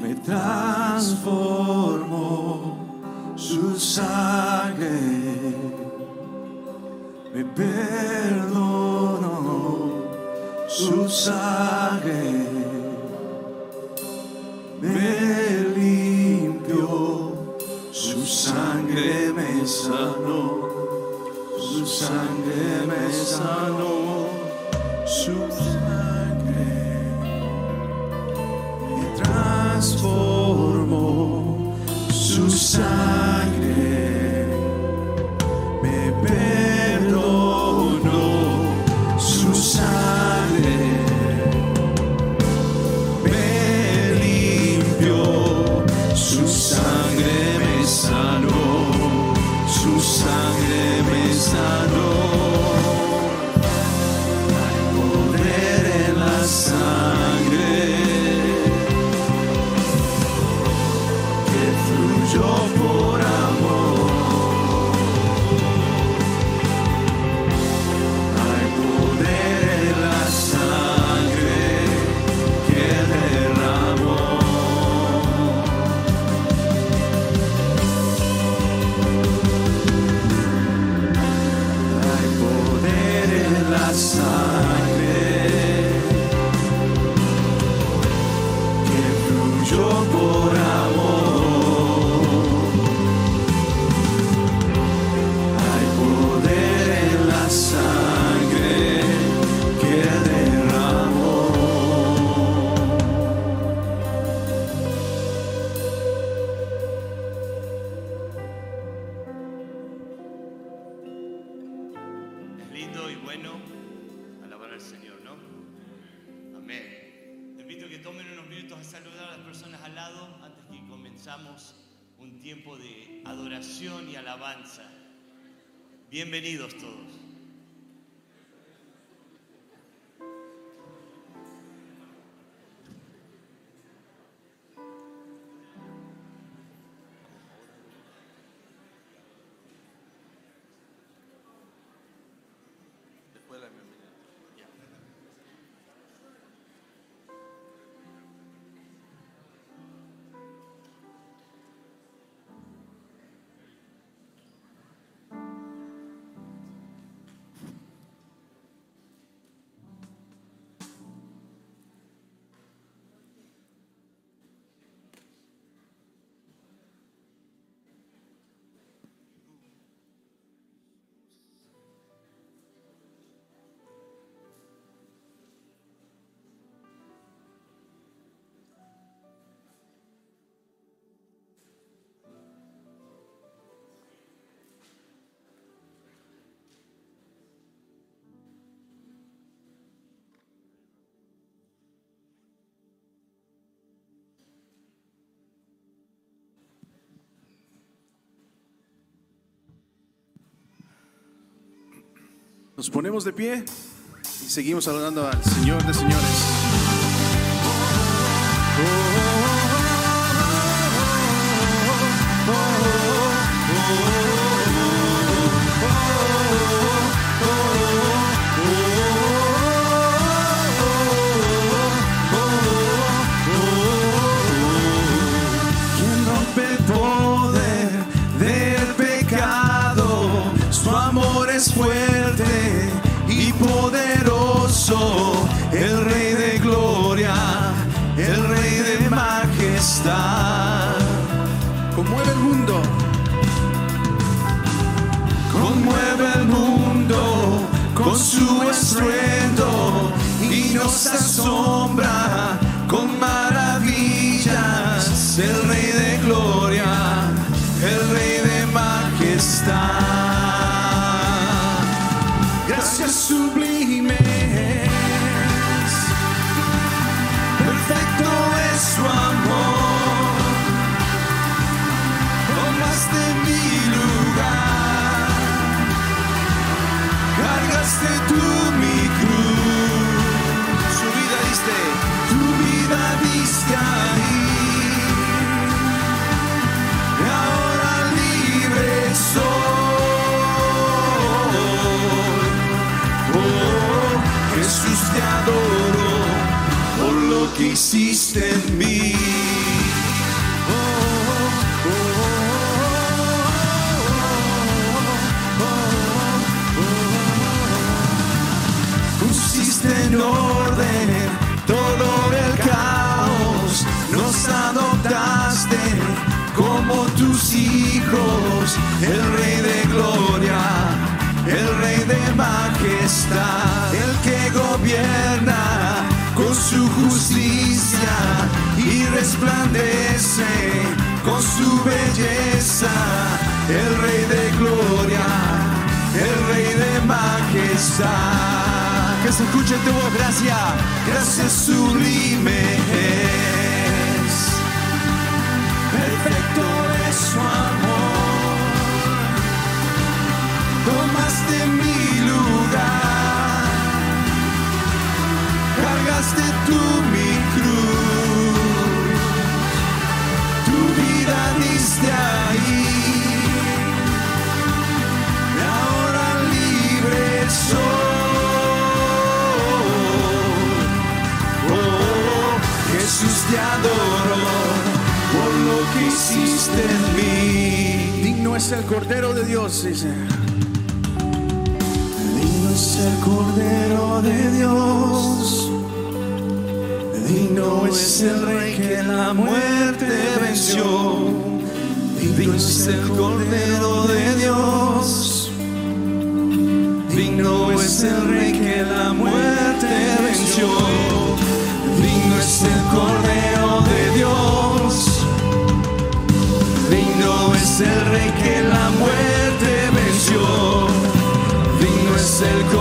mi trasformo su sangue, mi perdono su sangue, mi limpio su sangue, mi sano, sul sangue, mi sano, sul sangue. transformó su sangre. Bienvenidos todos. Nos ponemos de pie y seguimos adorando al Señor de señores. coração. hiciste en mí. Pusiste en orden todo el caos, nos adoptaste como tus hijos, el rey de gloria, el rey de majestad su justicia y resplandece con su belleza, el Rey de gloria, el Rey de majestad. Que se escuche tu voz, gracia, gracias sublime es, perfecto es su amor, te adoro por lo que hiciste en mí. Digno es el Cordero de Dios, dice. Digno es el Cordero de Dios. Digno es el Rey que la muerte venció. Digno es el Cordero de Dios. Digno es el Rey que la muerte venció. Es el Cordero de Dios. Digno es el Rey que la muerte venció. Digno es el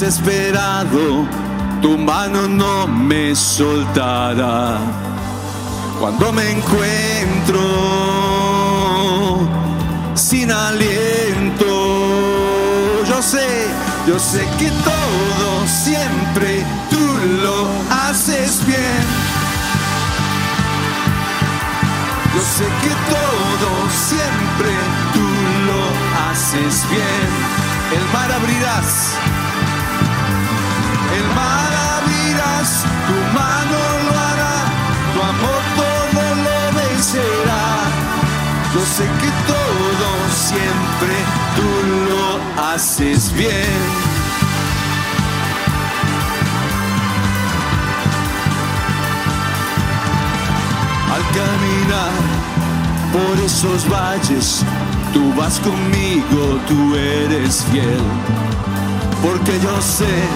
desesperado, tu mano no me soltará. Cuando me encuentro sin aliento, yo sé, yo sé que todo siempre tú lo haces bien. Yo sé que todo siempre tú lo haces bien. El mar abrirás, tu mano lo hará, tu amor todo lo vencerá. Yo sé que todo siempre tú lo haces bien. Al caminar por esos valles, tú vas conmigo, tú eres fiel. Porque yo sé,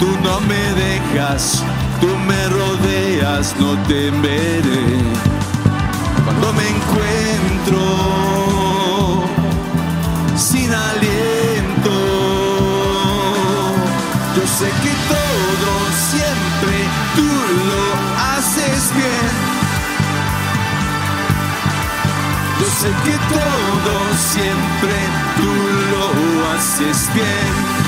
tú no me dejas, tú me rodeas, no temeré. Cuando me encuentro sin aliento, yo sé que todo siempre tú lo haces bien. Yo sé que todo siempre tú lo haces bien.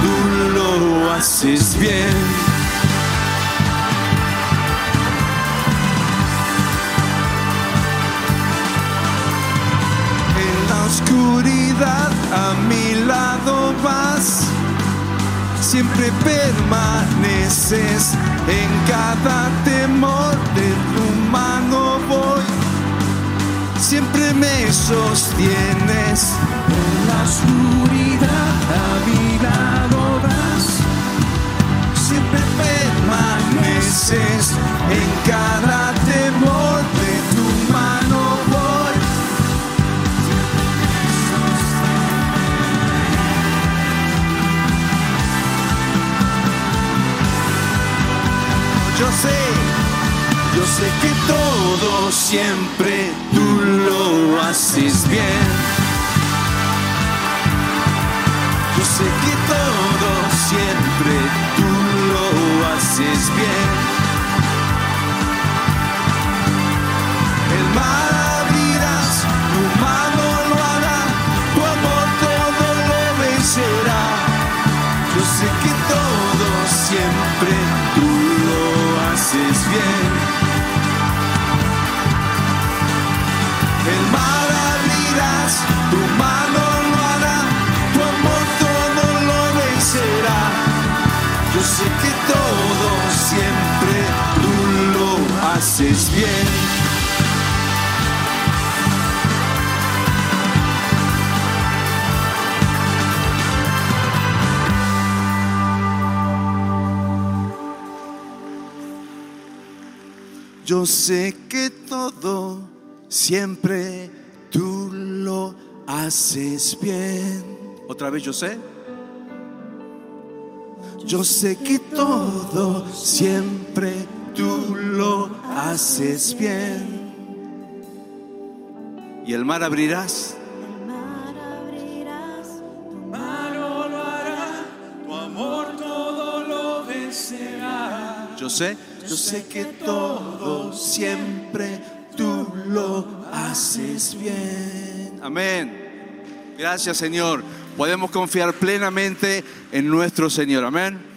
Tú lo haces bien. oscuridad a mi lado vas. Siempre permaneces cada temor de tu mano voy. Siempre me sostienes En la oscuridad a mi lado siempre permaneces en cada siempre tú lo haces bien. Yo sé que todo siempre tú lo haces bien. Haces bien. Yo sé que todo siempre tú lo haces bien. Otra vez yo sé. Yo sé que todo siempre tú lo haces bien. Y el mar abrirás. mar abrirás, Mano lo hará, tu amor todo lo vencerá. Yo sé, yo sé que todo siempre tú lo haces bien. Amén. Gracias Señor. Podemos confiar plenamente en nuestro Señor. Amén.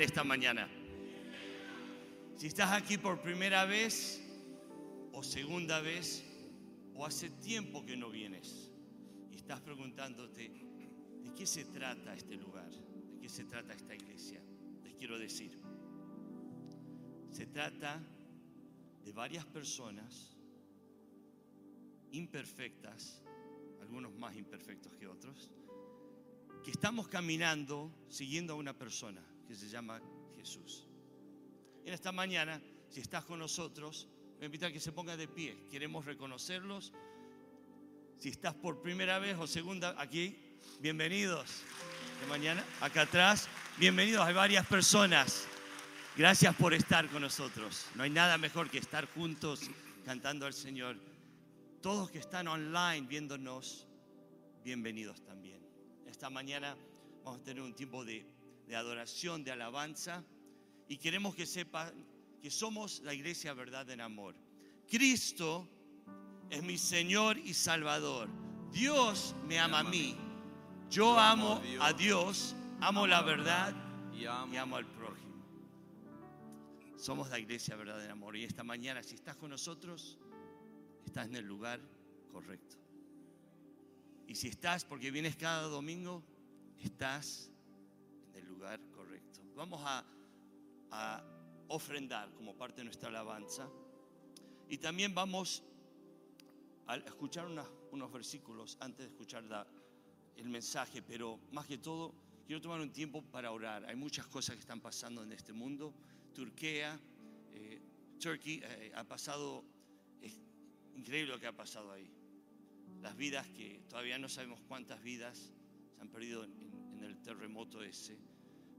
Esta mañana? Si estás aquí por primera vez o segunda vez o hace tiempo que no vienes y estás preguntándote, ¿de qué se trata este lugar? ¿De qué se trata esta iglesia? Les quiero decir, se trata de varias personas imperfectas, algunos más imperfectos que otros, que estamos caminando siguiendo a una persona que se llama Jesús. En esta mañana, si estás con nosotros, me invito a que se ponga de pie. Queremos reconocerlos Si estás por primera vez o segunda aquí, bienvenidos. De mañana, acá atrás, bienvenidos. Hay varias personas. Gracias por estar con nosotros. No hay nada mejor que estar juntos cantando al Señor. Todos que están online viéndonos, bienvenidos también. Esta mañana vamos a tener un tiempo de, de adoración, de alabanza y queremos que sepan que somos la iglesia verdad en amor. Cristo es mi Señor y Salvador. Dios me ama a mí. Yo amo a Dios, amo la verdad y amo. al prójimo. Somos la iglesia verdad en amor. Y esta mañana, si estás con nosotros, estás en el lugar correcto. Y si estás, porque vienes cada domingo, estás correcto. Vamos a, ofrendar como parte de nuestra alabanza. Y también vamos a escuchar una- unos versículos antes de escuchar el mensaje, pero más que todo quiero tomar un tiempo para orar. Hay muchas cosas que están pasando en este mundo. Turquía, eh, Turkey, eh, ha pasado, es increíble lo que ha pasado ahí. Las vidas que todavía no sabemos cuántas vidas se han perdido en, en el terremoto ese.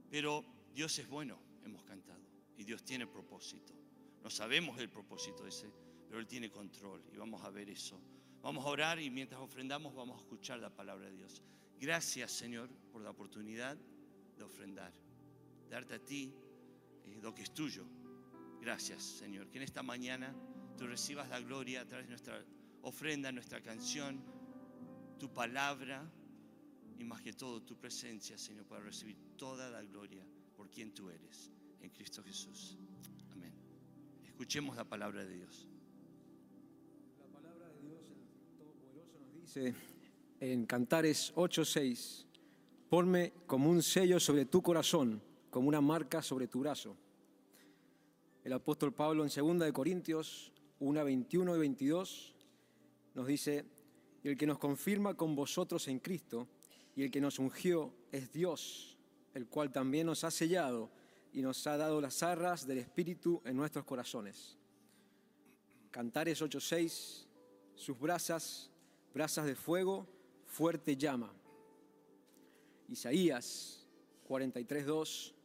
Pero Dios es bueno, hemos cantado, y Dios tiene propósito. No sabemos el propósito ese, pero Él tiene control y vamos a ver eso. Vamos a orar y mientras ofrendamos vamos a escuchar la palabra de Dios. Gracias Señor por la oportunidad de ofrendar, darte a ti eh, lo que es tuyo. Gracias Señor, que en esta mañana tú recibas la gloria a través de nuestra ofrenda, nuestra canción, tu palabra y más que todo tu presencia, Señor, para recibir toda la gloria por quien tú eres, en Cristo Jesús. Amén. Escuchemos la palabra de Dios. La palabra de Dios, el Todopoderoso, nos dice en Cantares 8:6, ponme como un sello sobre tu corazón, como una marca sobre tu brazo. El apóstol Pablo en 2 de Corintios 1, 21 y 22 nos dice, y el que nos confirma con vosotros en Cristo, y el que nos ungió es Dios, el cual también nos ha sellado y nos ha dado las arras del Espíritu en nuestros corazones. Cantares 8:6, sus brasas, brasas de fuego, fuerte llama. Isaías 43:2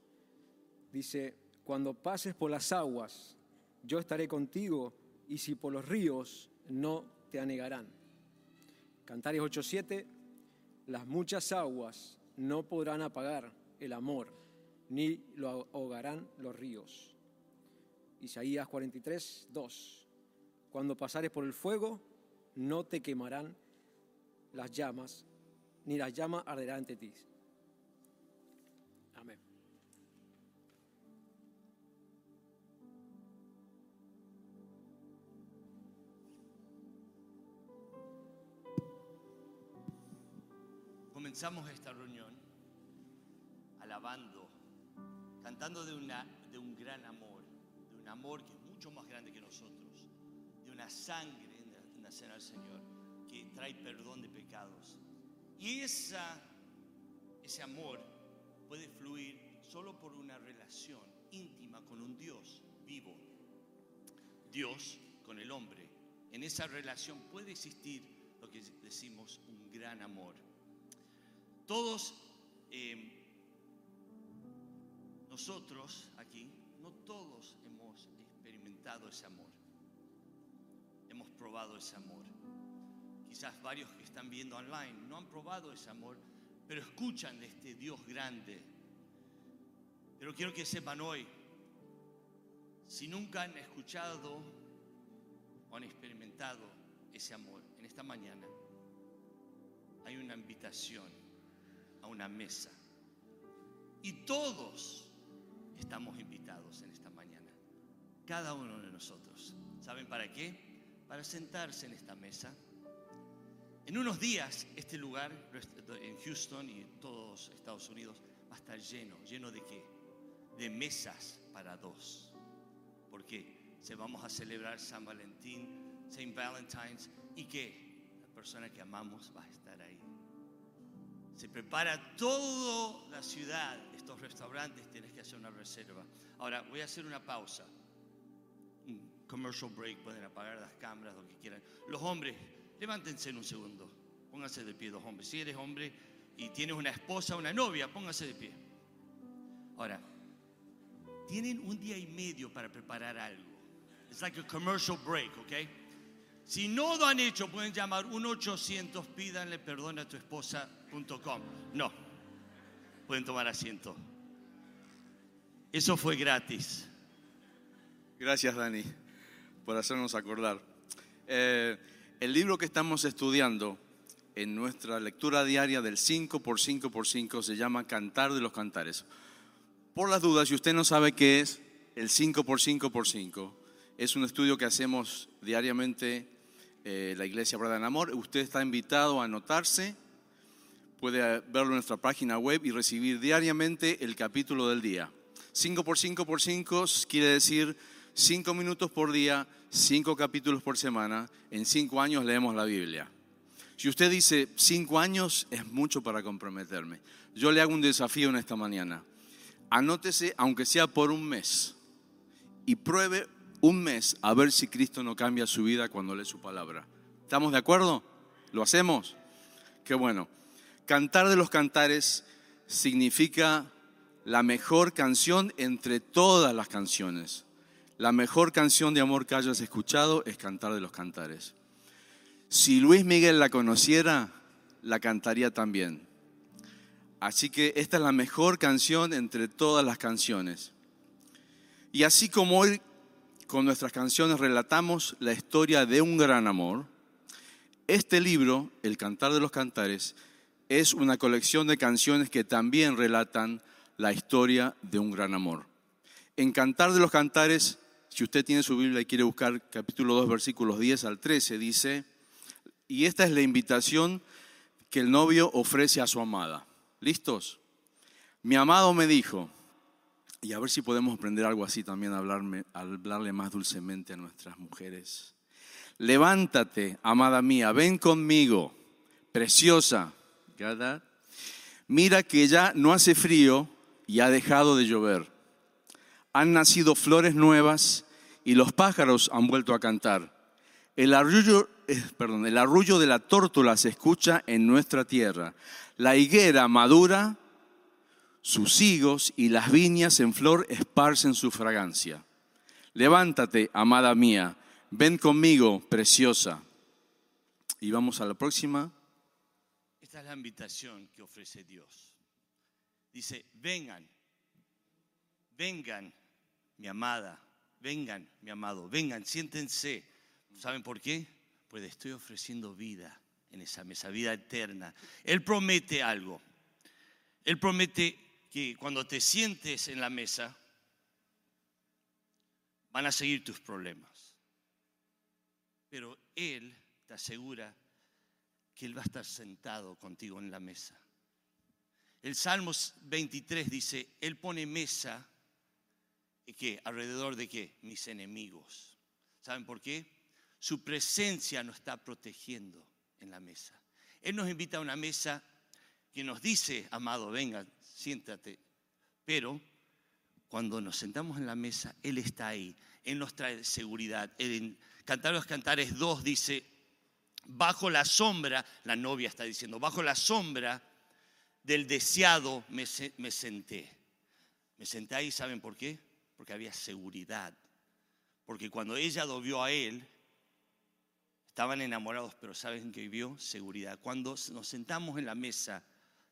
dice, cuando pases por las aguas, yo estaré contigo, y si por los ríos, no te anegarán. Cantares 8:7, las muchas aguas no podrán apagar el amor, ni lo ahogarán los ríos. Isaías 43, 2. Cuando pasares por el fuego, no te quemarán las llamas, ni las llamas arderán ante ti. Comenzamos esta reunión alabando, cantando de, una, de un gran amor, de un amor que es mucho más grande que nosotros, de una sangre en la- del Señor que trae perdón de pecados. Y esa, ese amor puede fluir solo por una relación íntima con un Dios vivo, Dios con el hombre. En esa relación puede existir lo que decimos un gran amor. Todos, eh, nosotros aquí, no todos hemos experimentado ese amor. Hemos probado ese amor. Quizás varios que están viendo online no han probado ese amor, pero escuchan de este Dios grande. Pero quiero que sepan hoy, si nunca han escuchado o han experimentado ese amor en esta mañana, hay una invitación a una mesa. Y todos estamos invitados en esta mañana. Cada uno de nosotros. ¿Saben para qué? Para sentarse en esta mesa. En unos días este lugar en Houston y en todos Estados Unidos va a estar lleno. ¿Lleno de qué? De mesas para dos. ¿Por qué? Se vamos a celebrar San Valentín, Saint Valentine's y que la persona que amamos va a estar ahí. Se prepara toda la ciudad, estos restaurantes, tienes que hacer una reserva. Ahora voy a hacer una pausa. Un commercial break, pueden apagar las cámaras, lo que quieran. Los hombres, Levántense en un segundo. Pónganse de pie, dos hombres. Si eres hombre y tienes una esposa, una novia, pónganse de pie. Ahora, tienen un día y medio para preparar algo. It's like a commercial break, ¿ok? Si no lo han hecho, pueden llamar 1-800, pídanle perdón a tu esposa.com. No, pueden tomar asiento. Eso fue gratis. Gracias, Dani, por hacernos acordar. Eh, el libro que estamos estudiando en nuestra lectura diaria del 5x5x5 se llama Cantar de los Cantares. Por las dudas, si usted no sabe qué es el 5x5x5, es un estudio que hacemos diariamente eh, la Iglesia Brada en Amor. Usted está invitado a anotarse, puede verlo en nuestra página web y recibir diariamente el capítulo del día. 5x5x5 quiere decir 5 minutos por día, 5 capítulos por semana. En 5 años leemos la Biblia. Si usted dice 5 años es mucho para comprometerme, yo le hago un desafío en esta mañana. Anótese, aunque sea por un mes, y pruebe un mes a ver si Cristo no cambia su vida cuando lee su palabra. ¿Estamos de acuerdo? ¿Lo hacemos? Qué bueno. Cantar de los cantares significa la mejor canción entre todas las canciones. La mejor canción de amor que hayas escuchado es Cantar de los Cantares. Si Luis Miguel la conociera, la cantaría también. Así que esta es la mejor canción entre todas las canciones. Y así como hoy con nuestras canciones relatamos la historia de un gran amor, este libro, El Cantar de los Cantares, es una colección de canciones que también relatan la historia de un gran amor. En Cantar de los Cantares, si usted tiene su Biblia y quiere buscar capítulo 2, versículos 10 al 13, dice, y esta es la invitación que el novio ofrece a su amada. ¿Listos? Mi amado me dijo, y a ver si podemos aprender algo así también, hablarme, hablarle más dulcemente a nuestras mujeres. Levántate, amada mía, ven conmigo, preciosa. Mira que ya no hace frío y ha dejado de llover. Han nacido flores nuevas y los pájaros han vuelto a cantar. El arrullo, eh, perdón, el arrullo de la tórtola se escucha en nuestra tierra. La higuera madura, sus higos y las viñas en flor esparcen su fragancia. Levántate, amada mía, ven conmigo, preciosa. Y vamos a la próxima. Esta es la invitación que ofrece Dios. Dice, vengan, vengan, mi amada, vengan, mi amado, vengan, siéntense. ¿Saben por qué? Pues estoy ofreciendo vida en esa mesa, vida eterna. Él promete algo. Él promete que cuando te sientes en la mesa, van a seguir tus problemas. Pero Él te asegura que Él va a estar sentado contigo en la mesa. El Salmos 23 dice, Él pone mesa, ¿y qué? ¿Alrededor de qué? Mis enemigos. ¿Saben por qué? Su presencia nos está protegiendo en la mesa. Él nos invita a una mesa que nos dice, amado, venga, siéntate. Pero cuando nos sentamos en la mesa, Él está ahí. Él nos trae seguridad. En Cantar los Cantares 2 dice, bajo la sombra, la novia está diciendo, bajo la sombra del deseado me, senté. Me senté ahí, ¿saben por qué? Porque había seguridad. Porque cuando ella lo vio a él, estaban enamorados, pero ¿saben qué vio? Seguridad. Cuando nos sentamos en la mesa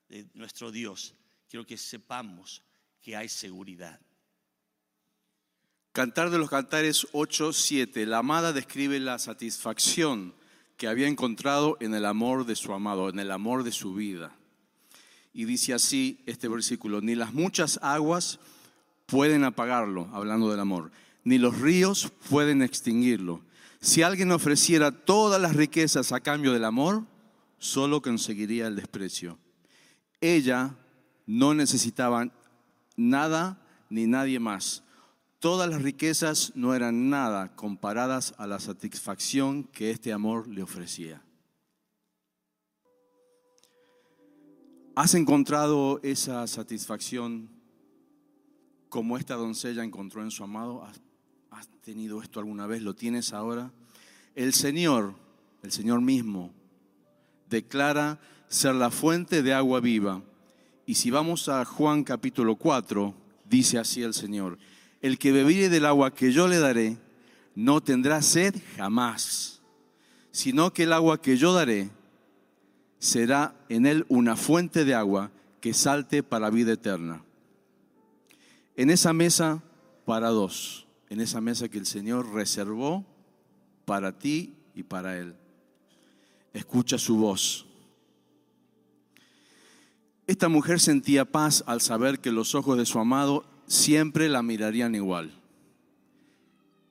de nuestro Dios, quiero que sepamos que hay seguridad. Cantar de los Cantares 8, 7. La amada describe la satisfacción que había encontrado en el amor de su amado, en el amor de su vida. Y dice así este versículo, ni las muchas aguas pueden apagarlo, hablando del amor, ni los ríos pueden extinguirlo. Si alguien ofreciera todas las riquezas a cambio del amor, solo conseguiría el desprecio. Ella no necesitaba nada ni nadie más. Todas las riquezas no eran nada comparadas a la satisfacción que este amor le ofrecía. ¿Has encontrado esa satisfacción como esta doncella encontró en su amado? ¿Has, tenido esto alguna vez? ¿Lo tienes ahora? El Señor el Señor mismo, declara ser la fuente de agua viva. Y si vamos a Juan capítulo 4, dice así el Señor, el que bebiere del agua que yo le daré, no tendrá sed jamás, sino que el agua que yo daré será en él una fuente de agua que salte para vida eterna. En esa mesa para dos, en esa mesa que el Señor reservó para ti y para él. Escucha su voz. Esta mujer sentía paz al saber que los ojos de su amado siempre la mirarían igual.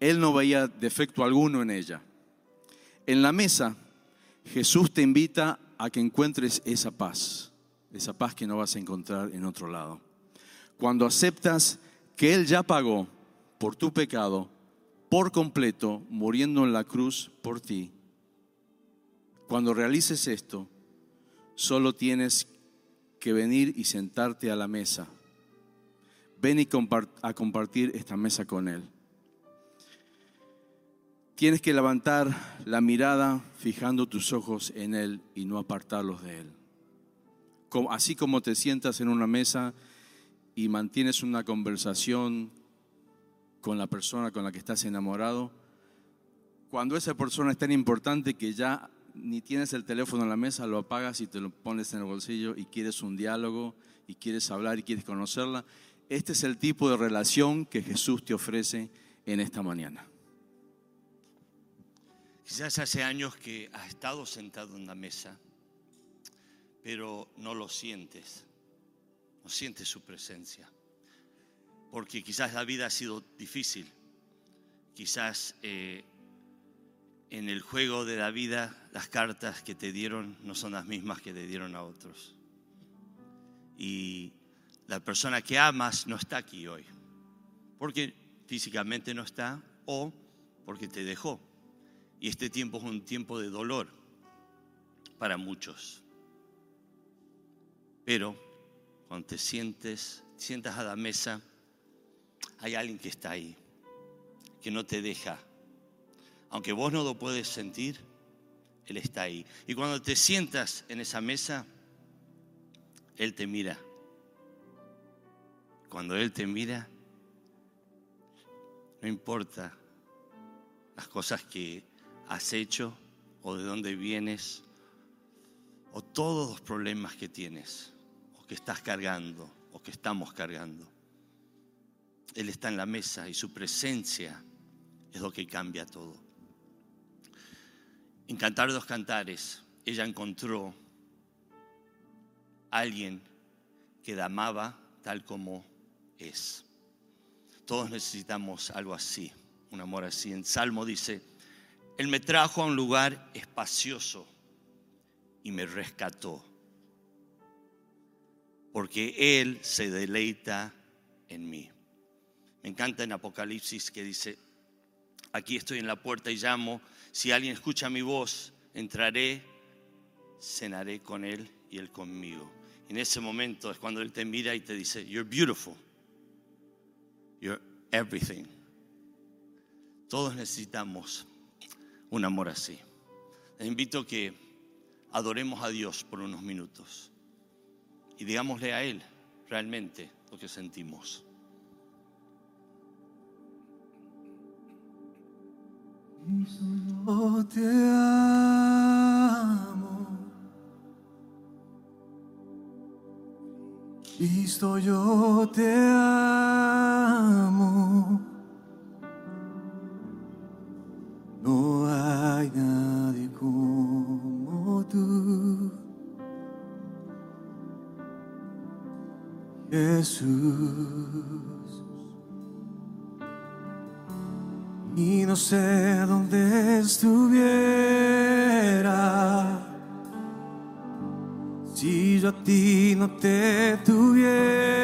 Él no veía defecto alguno en ella. En la mesa, Jesús te invita a que encuentres esa paz, esa paz que no vas a encontrar en otro lado. Cuando aceptas que Él ya pagó por tu pecado, por completo, muriendo en la cruz por ti, cuando realices esto, solo tienes que venir y sentarte a la mesa. Ven y a compartir esta mesa con Él. Tienes que levantar la mirada fijando tus ojos en Él y no apartarlos de Él. Así como te sientas en una mesa y mantienes una conversación con la persona con la que estás enamorado, cuando esa persona es tan importante que ya ni tienes el teléfono en la mesa, lo apagas y te lo pones en el bolsillo y quieres un diálogo y quieres hablar y quieres conocerla, este es el tipo de relación que Jesús te ofrece en esta mañana. Quizás hace años que has estado sentado en la mesa, pero no lo sientes, no sientes su presencia, porque quizás la vida ha sido difícil, quizás eh, en el juego de la vida las cartas que te dieron no son las mismas que te dieron a otros. Y la persona que amas no está aquí hoy, porque físicamente no está o porque te dejó. Y este tiempo es un tiempo de dolor para muchos. Pero cuando te sientes, sientas a la mesa, hay alguien que está ahí, que no te deja. Aunque vos no lo puedes sentir, Él está ahí. Y cuando te sientas en esa mesa, Él te mira. Cuando Él te mira, no importa las cosas que has hecho o de dónde vienes o todos los problemas que tienes o que estás cargando o que estamos cargando. Él está en la mesa y su presencia es lo que cambia todo. En Cantar de los Cantares, ella encontró a alguien que la amaba tal como es. Todos necesitamos algo así, un amor así. En Salmo dice, él me trajo a un lugar espacioso y me rescató. Porque Él se deleita en mí. Me encanta en Apocalipsis que dice, aquí estoy en la puerta y llamo, si alguien escucha mi voz, entraré, cenaré con Él y Él conmigo. En ese momento es cuando Él te mira y te dice, you're beautiful, you're everything. Todos necesitamos un amor así. Les invito a que adoremos a Dios por unos minutos y digámosle a Él realmente lo que sentimos. Yo te amo. Cristo, yo te amo. No hay nadie como tú, Jesús. Y no sé dónde estuviera. Si yo a ti no te tuviera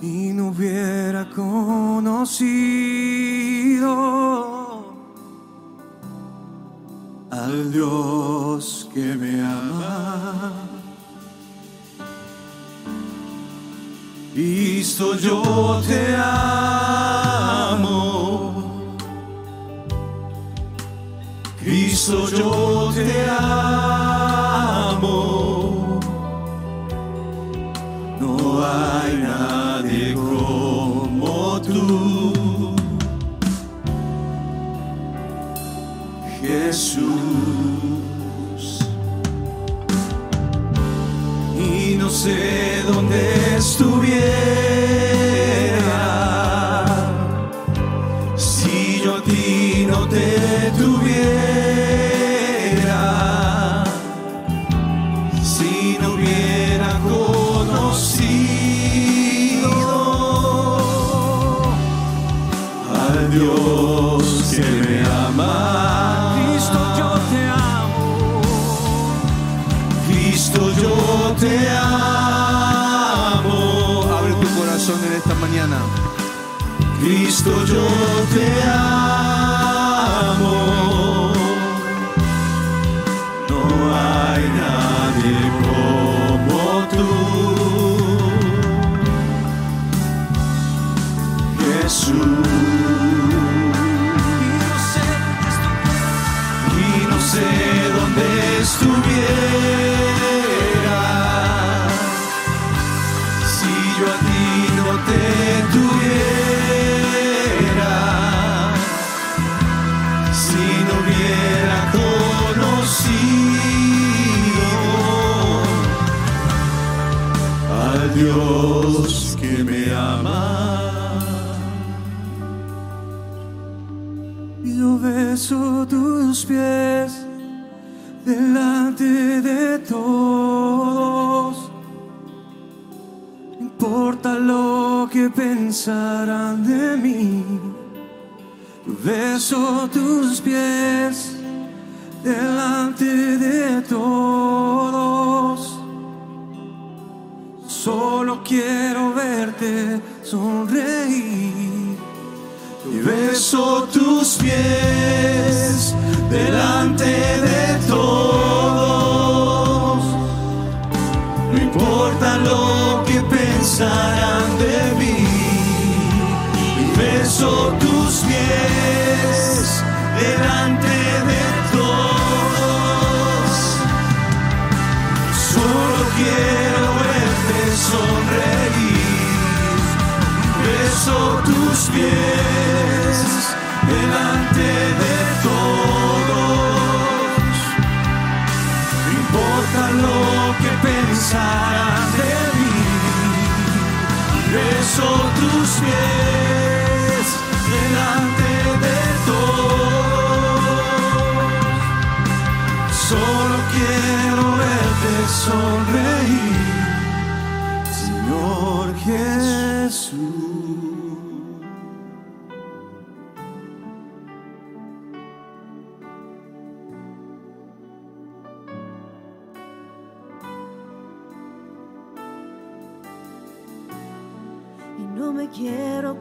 si no hubiera conocido al Dios que me Cristo yo te amo. Cristo yo te amo. Y no sé dónde estuviera beso tus pies delante de todos. Importa lo que pensarán de mí. Beso tus pies delante de todos. Solo quiero verte sonreír. y beso tus pies delante de todos. No importa lo que pensarán de mí, beso tus pies delante de todos. Solo quiero verte sonreír beso tus pies delante de todos. Pensarán de mí, beso tus pies delante de todos. Solo quiero verte sonreír. Señor Jesús.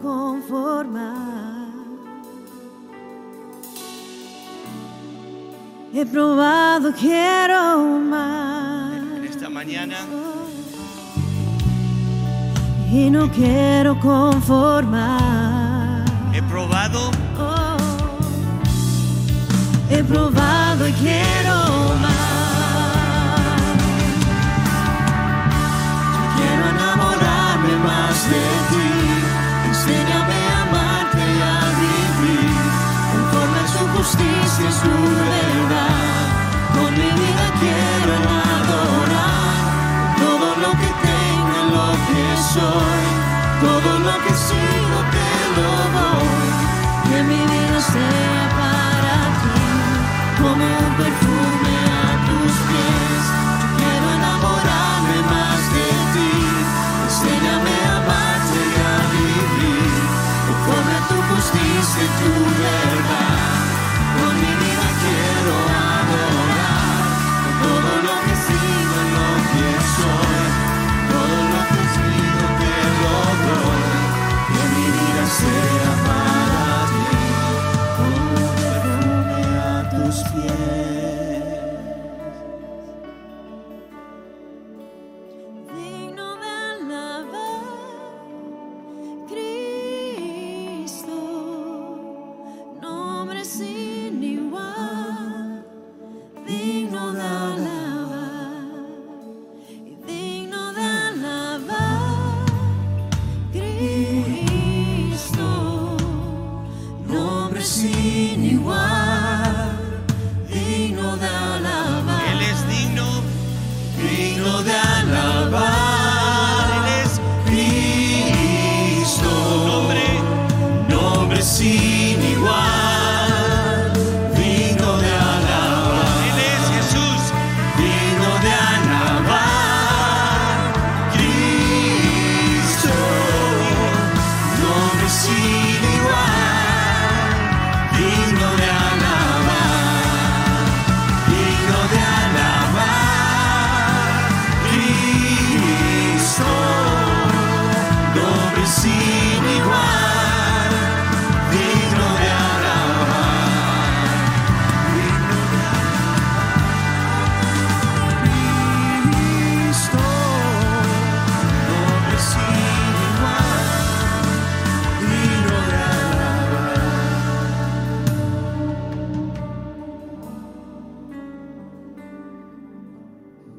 Conformar. He probado, quiero más. En esta mañana Y no quiero conformar. he probado, Oh. He probado y quiero más. Quiero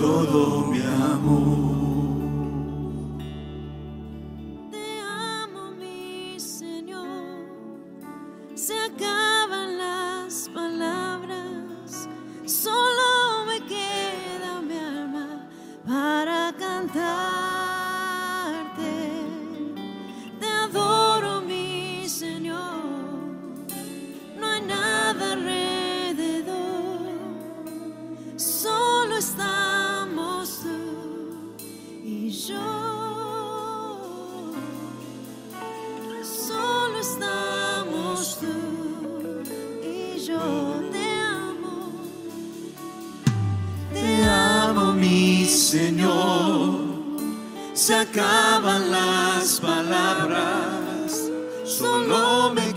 todo mi amor. Te amo, mi Señor. Se acaban las palabras. Solo me queda mi alma para cantarte. Se acaban las palabras, solo me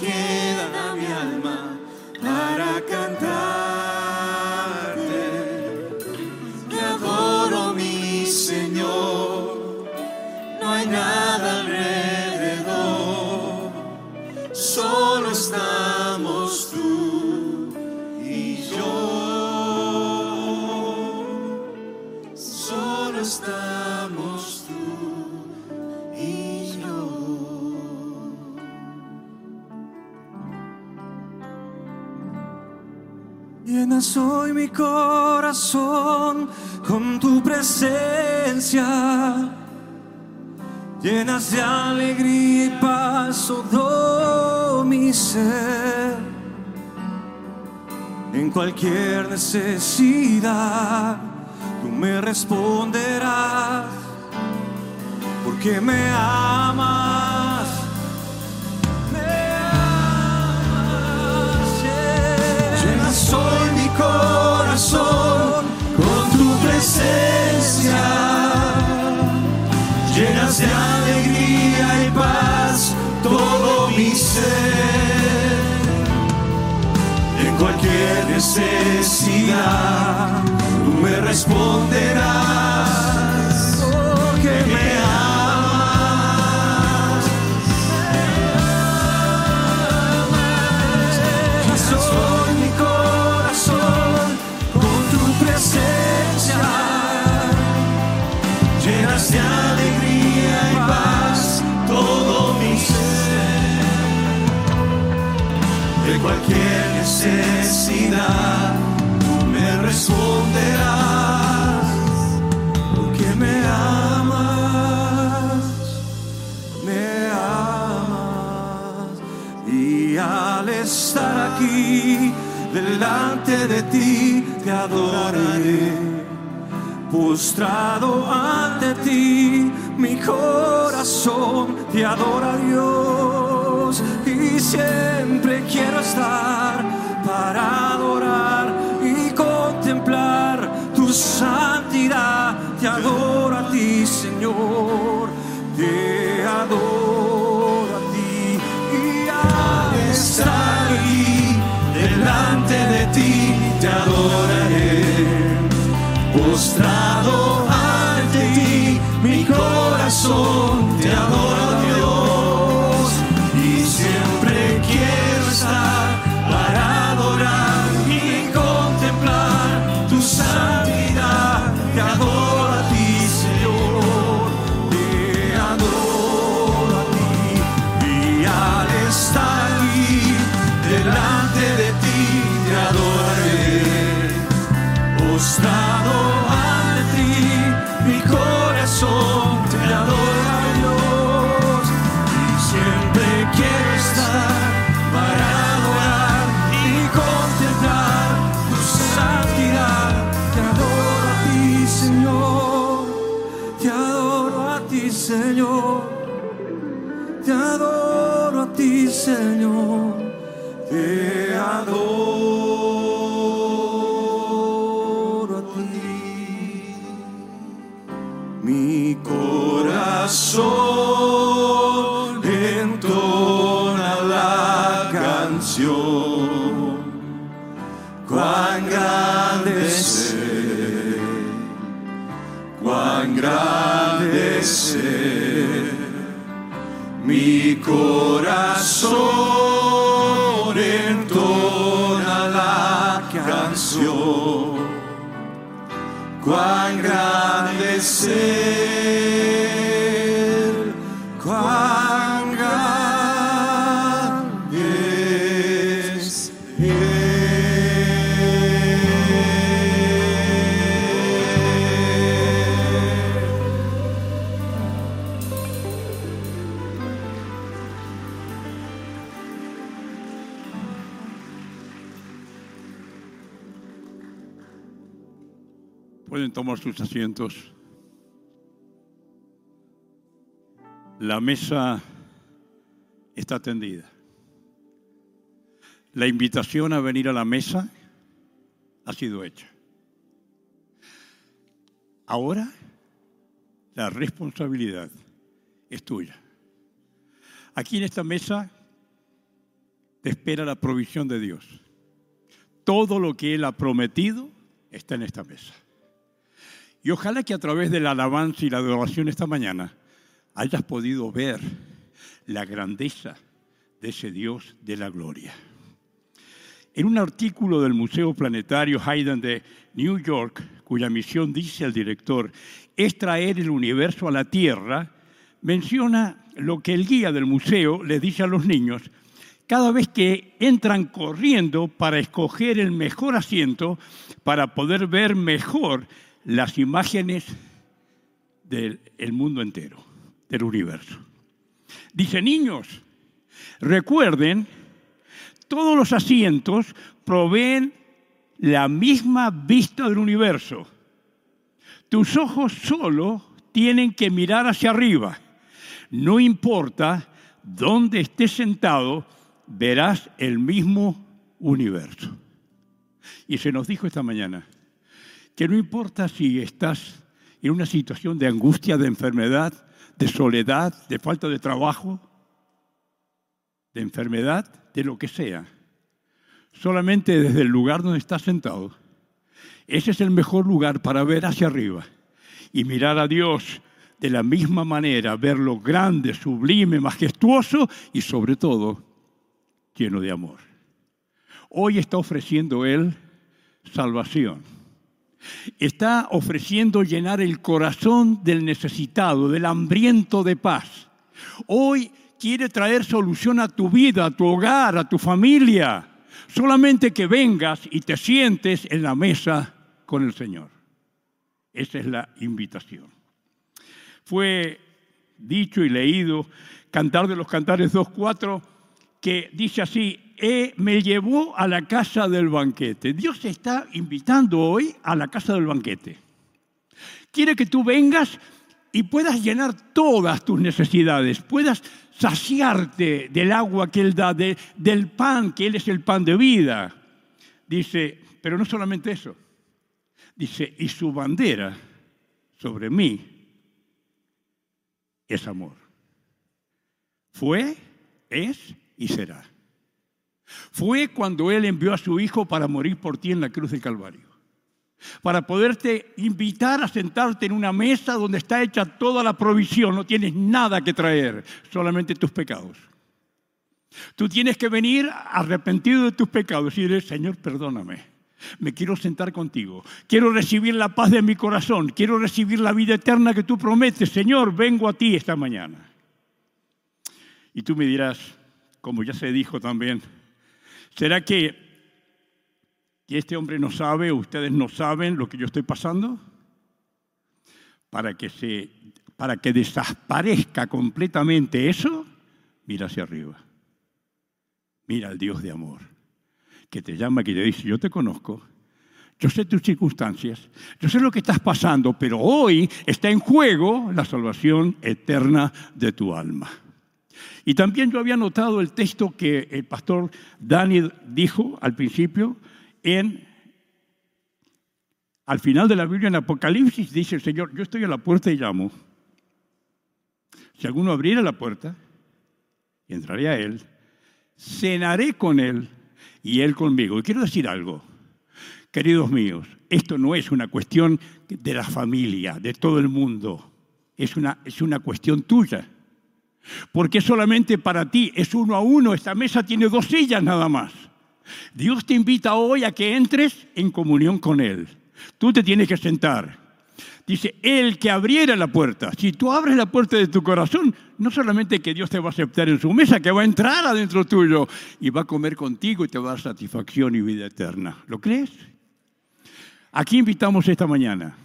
Llenas hoy mi corazón con tu presencia. Llenas de alegría y paz todo mi ser. En cualquier necesidad, tú me responderás. Porque me amas. Corazón con tu presencia llenas de alegría y paz todo mi ser. En cualquier necesidad, tú me responderás. Porque me presencia llenas de alegría y paz todo mi ser. De cualquier necesidad, tú me responderás, porque me amas, me amas. Y al estar aquí delante de ti te adoraré. Postrado ante ti, mi corazón te adora Dios. Y siempre quiero estar para adorar y contemplar tu santidad. Te adoro Señor, te adoro a ti, Señor. Te tomar sus asientos. La mesa está tendida. La invitación a venir a la mesa ha sido hecha. Ahora la responsabilidad es tuya. Aquí en esta mesa te espera la provisión de Dios. Todo lo que Él ha prometido está en esta mesa. Y ojalá que a través de la alabanza y la adoración esta mañana hayas podido ver la grandeza de ese Dios de la gloria. En un artículo del Museo Planetario Haydn de New York, cuya misión dice el director es traer el universo a la Tierra, menciona lo que el guía del museo le dice a los niños cada vez que entran corriendo para escoger el mejor asiento para poder ver mejor las imágenes del el mundo entero, del universo. Dice, niños, recuerden, todos los asientos proveen la misma vista del universo. Tus ojos solo tienen que mirar hacia arriba. No importa dónde estés sentado, verás el mismo universo. Y se nos dijo esta mañana que no importa si estás en una situación de angustia, de enfermedad, de soledad, de falta de trabajo, de enfermedad, de lo que sea, solamente desde el lugar donde estás sentado, ese es el mejor lugar para ver hacia arriba y mirar a Dios de la misma manera, verlo grande, sublime, majestuoso y sobre todo lleno de amor. Hoy está ofreciendo Él salvación. Está ofreciendo llenar el corazón del necesitado, del hambriento de paz. Hoy quiere traer solución a tu vida, a tu hogar, a tu familia. Solamente que vengas y te sientes en la mesa con el Señor. Esa es la invitación. Fue dicho y leído Cantar de los Cantares 2.4 que dice así, "Eh, me llevó a la casa del banquete. Dios está invitando hoy a la casa del banquete. Quiere que tú vengas y puedas llenar todas tus necesidades, puedas saciarte del agua que Él da, de- del pan, que Él es el pan de vida. Dice, pero no solamente eso. Dice, y su bandera sobre mí es amor. Fue, es y será. Fue cuando Él envió a su Hijo para morir por ti en la cruz del Calvario. Para poderte invitar a sentarte en una mesa donde está hecha toda la provisión. No tienes nada que traer, solamente tus pecados. Tú tienes que venir arrepentido de tus pecados y decir, Señor, perdóname. Me quiero sentar contigo. Quiero recibir la paz de mi corazón. Quiero recibir la vida eterna que tú prometes. Señor, vengo a ti esta mañana. Y tú me dirás, como ya se dijo también, ¿será que, este hombre no sabe, ustedes no saben lo que yo estoy pasando? Para que, se, para que desaparezca completamente eso, mira hacia arriba. Mira al Dios de amor, que te llama, que te dice, yo te conozco, yo sé tus circunstancias, yo sé lo que estás pasando, pero hoy está en juego la salvación eterna de tu alma. Y también yo había notado el texto que el pastor Dani dijo al principio en al final de la Biblia en Apocalipsis dice el Señor, yo estoy a la puerta y llamo. Si alguno abriera la puerta, entraré a él, cenaré con Él y Él conmigo. Y quiero decir algo, queridos míos, esto no es una cuestión de la familia, de todo el mundo, es una, es una cuestión tuya. Porque solamente para ti es uno a uno, esta mesa tiene dos sillas nada más. Dios te invita hoy a que entres en comunión con Él. Tú te tienes que sentar. Dice, el que abriera la puerta. Si tú abres la puerta de tu corazón, no solamente que Dios te va a aceptar en su mesa, que va a entrar adentro tuyo y va a comer contigo y te va a dar satisfacción y vida eterna. ¿Lo crees? Aquí invitamos esta mañana.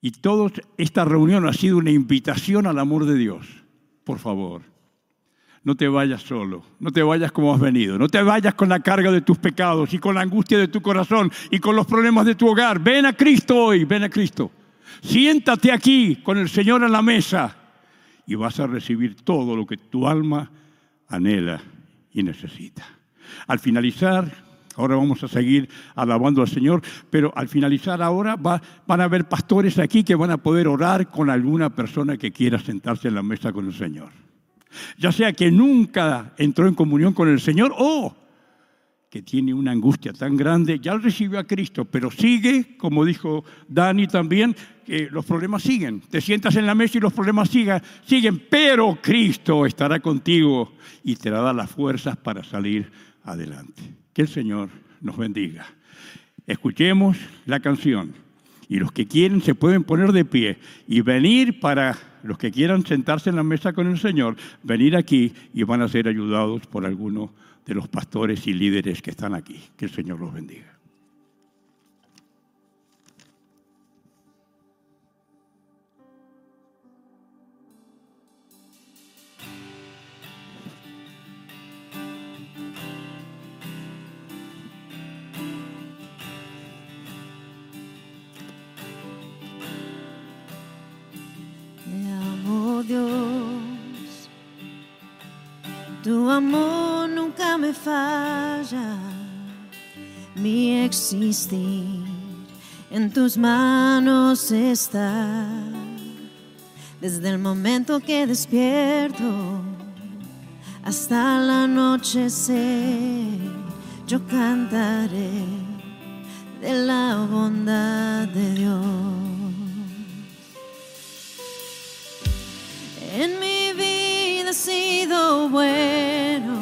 Y toda esta reunión ha sido una invitación al amor de Dios. Por favor, no te vayas solo, no te vayas como has venido, no te vayas con la carga de tus pecados y con la angustia de tu corazón y con los problemas de tu hogar. Ven a Cristo hoy, ven a Cristo. Siéntate aquí con el Señor en la mesa y vas a recibir todo lo que tu alma anhela y necesita. Al finalizar, ahora vamos a seguir alabando al Señor, pero al finalizar ahora va, van a haber pastores aquí que van a poder orar con alguna persona que quiera sentarse en la mesa con el Señor ya sea que nunca entró en comunión con el Señor o que tiene una angustia tan grande, ya recibió a Cristo, pero sigue, como dijo Dani también, que los problemas siguen. Te sientas en la mesa y los problemas siguen, siguen, pero Cristo estará contigo y te dará las fuerzas para salir adelante. Que el Señor nos bendiga. Escuchemos la canción y los que quieren se pueden poner de pie y venir para los que quieran sentarse en la mesa con el Señor, venir aquí y van a ser ayudados por alguno de los pastores y líderes que están aquí. Que el Señor los bendiga. Amor nunca me falla, mi existir en tus manos está. Desde el momento que despierto hasta el anochecer, yo cantaré de la bondad de Dios. En mi vida ha sido bueno.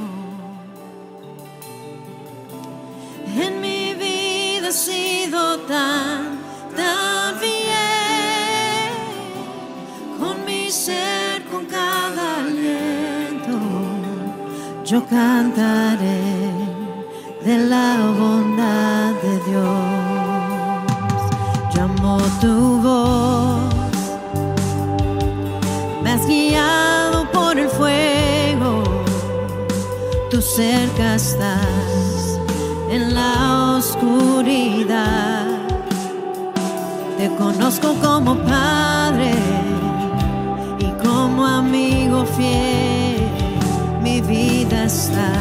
En mi vida ha sido tan, tan fiel. Con mi ser, con cada aliento, yo cantaré de la bondad de Dios. Llamo tu voz tú cerca estás en la oscuridad. Te conozco como padre y como amigo fiel. Mi vida está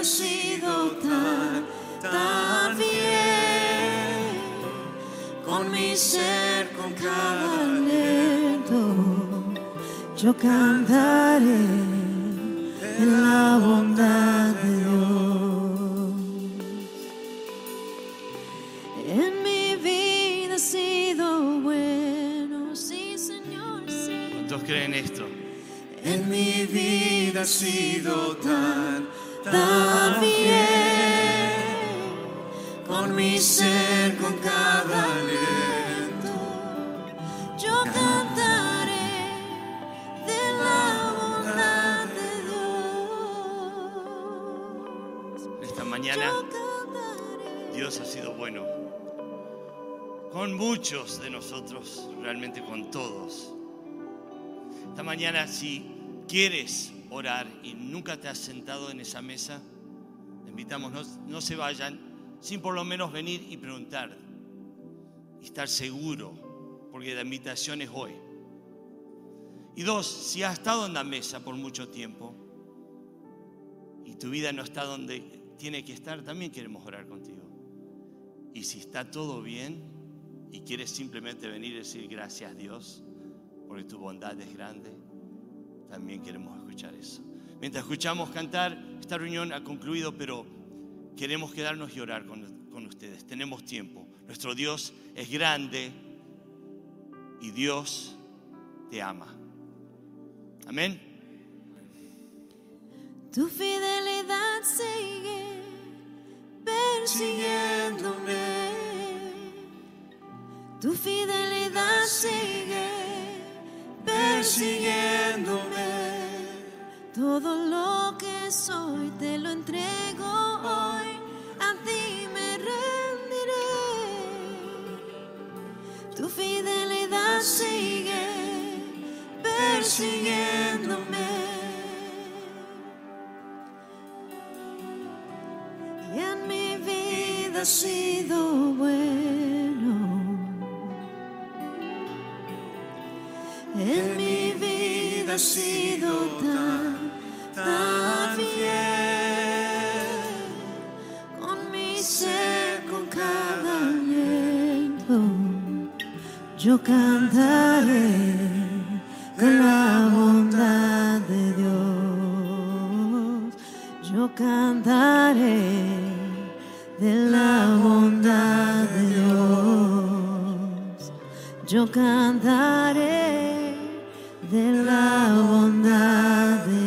ha sido tan, tan bien con mi ser, con cada aliento. Yo cantaré en la bondad de Dios. En mi vida ha sido bueno, sí, Señor. Sí. ¿Cuántos creen esto? En mi vida ha sido tan Con muchos de nosotros, realmente con todos. Esta mañana, si quieres orar y nunca te has sentado en esa mesa, te invitamos, no, no se vayan sin por lo menos venir y preguntar. Y estar seguro, porque la invitación es hoy. Y dos, si has estado en la mesa por mucho tiempo y tu vida no está donde tiene que estar, también queremos orar contigo. Y si está todo bien y quieres simplemente venir y decir gracias Dios, porque tu bondad es grande, también queremos escuchar eso. Mientras escuchamos cantar, esta reunión ha concluido, pero queremos quedarnos y orar con, con ustedes. Tenemos tiempo. Nuestro Dios es grande y Dios te ama. Amén. Tu fidelidad sigue persiguiéndome. Tu fidelidad sigue persiguiéndome. Todo lo que soy te lo entrego hoy. A ti me rendiré. Tu fidelidad sigue persiguiéndome. y en mi vida ha sido bueno. Sido tan, tan fiel. Con mi ser, con cada aliento, yo cantaré con la bondad de Dios. Yo cantaré de la bondad de Dios. Yo cantaré de la bondad